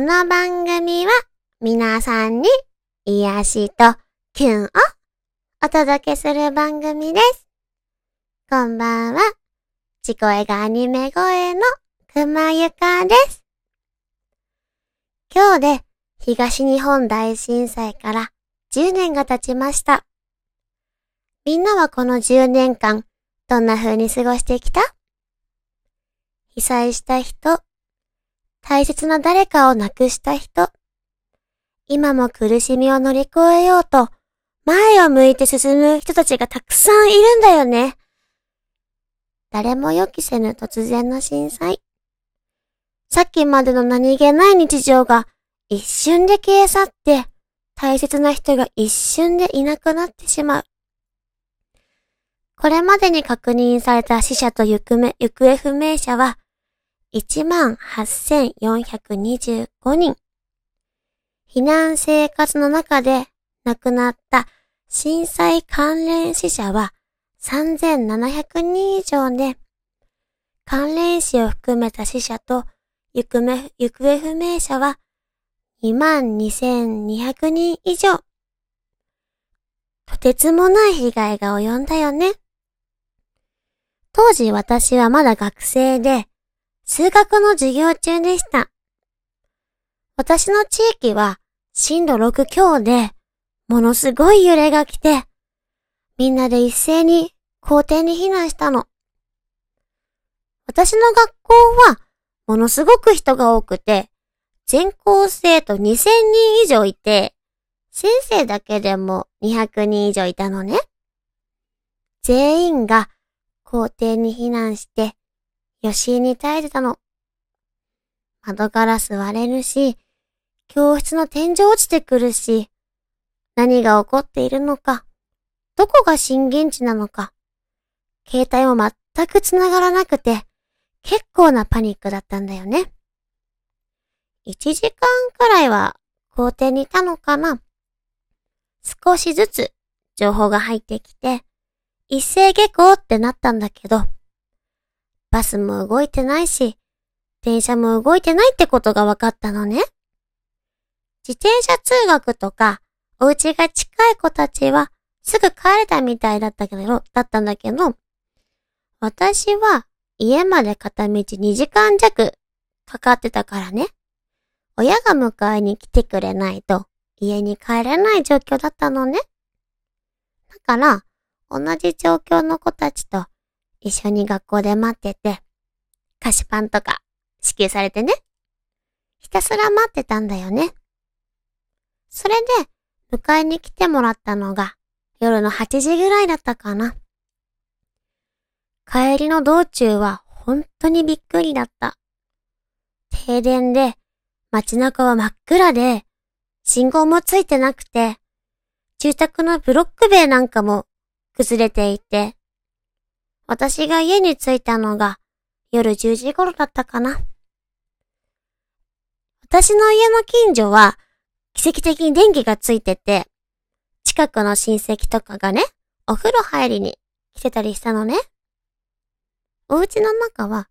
この番組は皆さんに癒しとキュンをお届けする番組です。こんばんは。地声がアニメ声のくまゆかです。今日で東日本大震災から10年が経ちました。みんなはこの10年間どんな風に過ごしてきた？被災した人、大切な誰かを亡くした人、今も苦しみを乗り越えようと、前を向いて進む人たちがたくさんいるんだよね。誰も予期せぬ突然の震災。さっきまでの何気ない日常が一瞬で消え去って、大切な人が一瞬でいなくなってしまう。これまでに確認された死者と行方不明者は、18,425人。避難生活の中で亡くなった震災関連死者は3700人以上で、関連死を含めた死者と行方不明者は22,200人以上。とてつもない被害が及んだよね。当時私はまだ学生で、数学の授業中でした。私の地域は震度6強で、ものすごい揺れが来て、みんなで一斉に校庭に避難したの。私の学校はものすごく人が多くて、全校生徒2000人以上いて、先生だけでも200人以上いたのね。全員が校庭に避難して、余震に耐えてたの。窓ガラス割れるし、教室の天井落ちてくるし、何が起こっているのか、どこが震源地なのか、携帯も全く繋がらなくて、結構なパニックだったんだよね。1時間くらいは校庭にいたのかな少しずつ情報が入ってきて、一斉下校ってなったんだけど、バスも動いてないし、電車も動いてないってことが分かったのね。自転車通学とか、お家が近い子たちはすぐ帰れたみたいだったけど、だったんだけど、私は家まで片道2時間弱かかってたからね。親が迎えに来てくれないと家に帰れない状況だったのね。だから、同じ状況の子たちと一緒に学校で待ってて、菓子パンとか支給されてね。ひたすら待ってたんだよね。それで、迎えに来てもらったのが夜の8時ぐらいだったかな。帰りの道中は本当にびっくりだった。停電で街中は真っ暗で、信号もついてなくて、住宅のブロック塀なんかも崩れていて、私が家に着いたのが夜10時頃だったかな。私の家の近所は奇跡的に電気がついてて、近くの親戚とかがね、お風呂入りに来てたりしたのね。お家の中は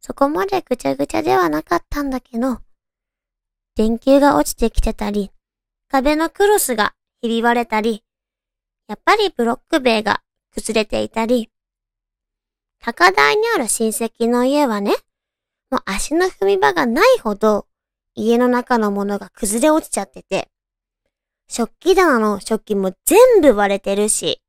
そこまでぐちゃぐちゃではなかったんだけど、電球が落ちてきてたり、壁のクロスがひび割れたり、やっぱりブロック塀が崩れていたり、高台にある親戚の家はね、もう足の踏み場がないほど家の中のものが崩れ落ちちゃってて、食器棚の食器も全部割れてるし、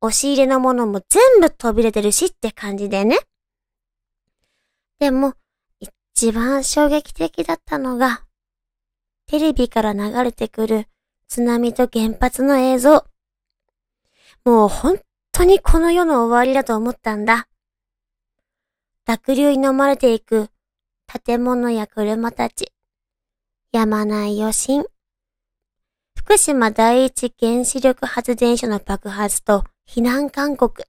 押し入れのものも全部飛び出てるしって感じでね。でも、一番衝撃的だったのが、テレビから流れてくる津波と原発の映像。もう本当にこの世の終わりだと思ったんだ。濁流に飲まれていく建物や車たち。やまない余震。福島第一原子力発電所の爆発と避難勧告。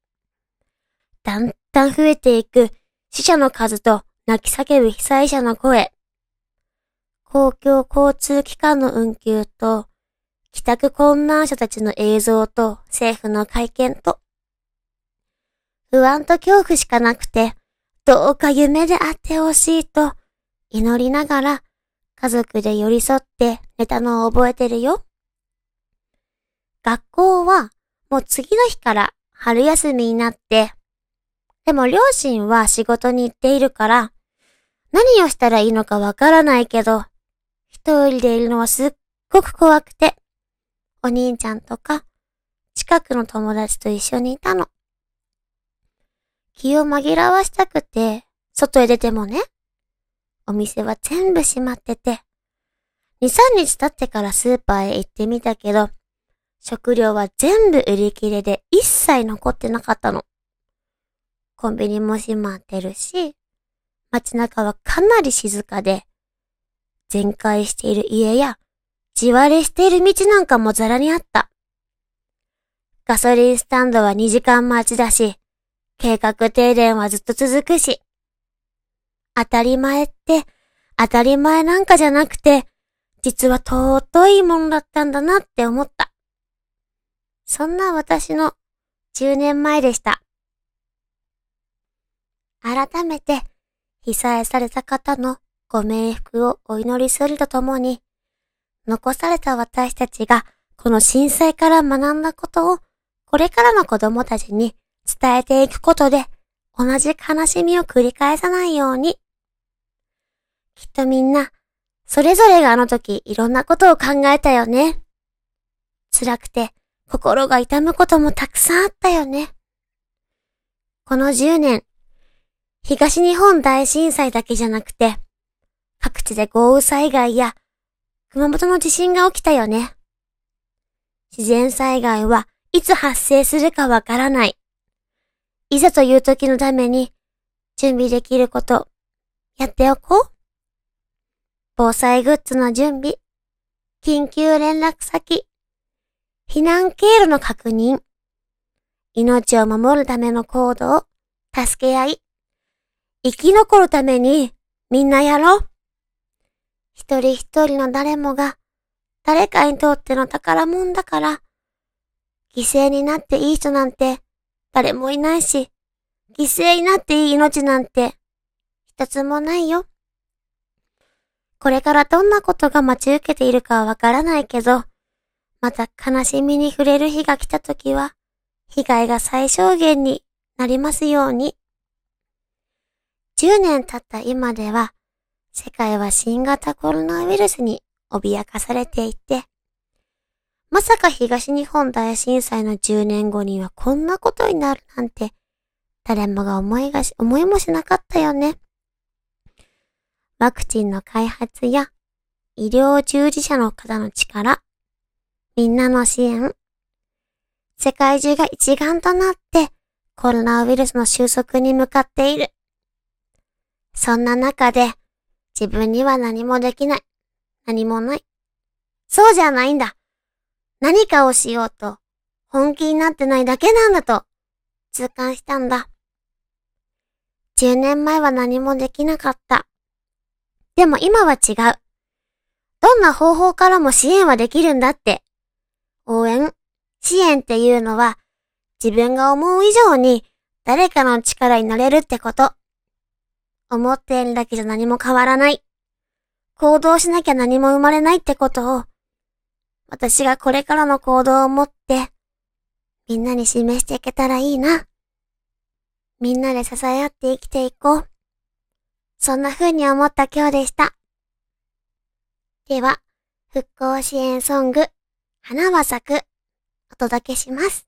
だんだん増えていく死者の数と泣き叫ぶ被災者の声。公共交通機関の運休と、帰宅困難者たちの映像と政府の会見と、不安と恐怖しかなくて、どうか夢であってほしいと祈りながら家族で寄り添って寝たのを覚えてるよ。学校はもう次の日から春休みになって、でも両親は仕事に行っているから、何をしたらいいのかわからないけど、一人でいるのはすっごく怖くて、お兄ちゃんとか、近くの友達と一緒にいたの。気を紛らわしたくて、外へ出てもね、お店は全部閉まってて、2、3日経ってからスーパーへ行ってみたけど、食料は全部売り切れで一切残ってなかったの。コンビニも閉まってるし、街中はかなり静かで、全壊している家や、地割れしている道なんかもザラにあった。ガソリンスタンドは2時間待ちだし、計画停電はずっと続くし、当たり前って当たり前なんかじゃなくて、実は尊いものだったんだなって思った。そんな私の10年前でした。改めて被災された方のご冥福をお祈りするとともに、残された私たちがこの震災から学んだことをこれからの子供たちに伝えていくことで、同じ悲しみを繰り返さないように。きっとみんな、それぞれがあの時いろんなことを考えたよね。辛くて心が痛むこともたくさんあったよね。この10年、東日本大震災だけじゃなくて、各地で豪雨災害や熊本の地震が起きたよね。自然災害はいつ発生するかわからない。いざという時のために準備できること、やっておこう。防災グッズの準備、緊急連絡先、避難経路の確認、命を守るための行動、助け合い、生き残るためにみんなやろう。一人一人の誰もが誰かにとっての宝物だから、犠牲になっていい人なんて誰もいないし、犠牲になっていい命なんて一つもないよ。これからどんなことが待ち受けているかはわからないけど、また悲しみに触れる日が来た時は、被害が最小限になりますように。10年経った今では、世界は新型コロナウイルスに脅かされていて、まさか東日本大震災の10年後にはこんなことになるなんて、誰もが思いがし、思いもしなかったよね。ワクチンの開発や医療従事者の方の力、みんなの支援、世界中が一丸となってコロナウイルスの収束に向かっている。そんな中で自分には何もできない。何もない。そうじゃないんだ。何かをしようと、本気になってないだけなんだと、痛感したんだ。10年前は何もできなかった。でも今は違う。どんな方法からも支援はできるんだって。応援、支援っていうのは、自分が思う以上に誰かの力になれるってこと。思っているだけじゃ何も変わらない。行動しなきゃ何も生まれないってことを、私がこれからの行動を持って、みんなに示していけたらいいな。みんなで支え合って生きていこう。そんな風に思った今日でした。では、復興支援ソング、花は咲く、お届けします。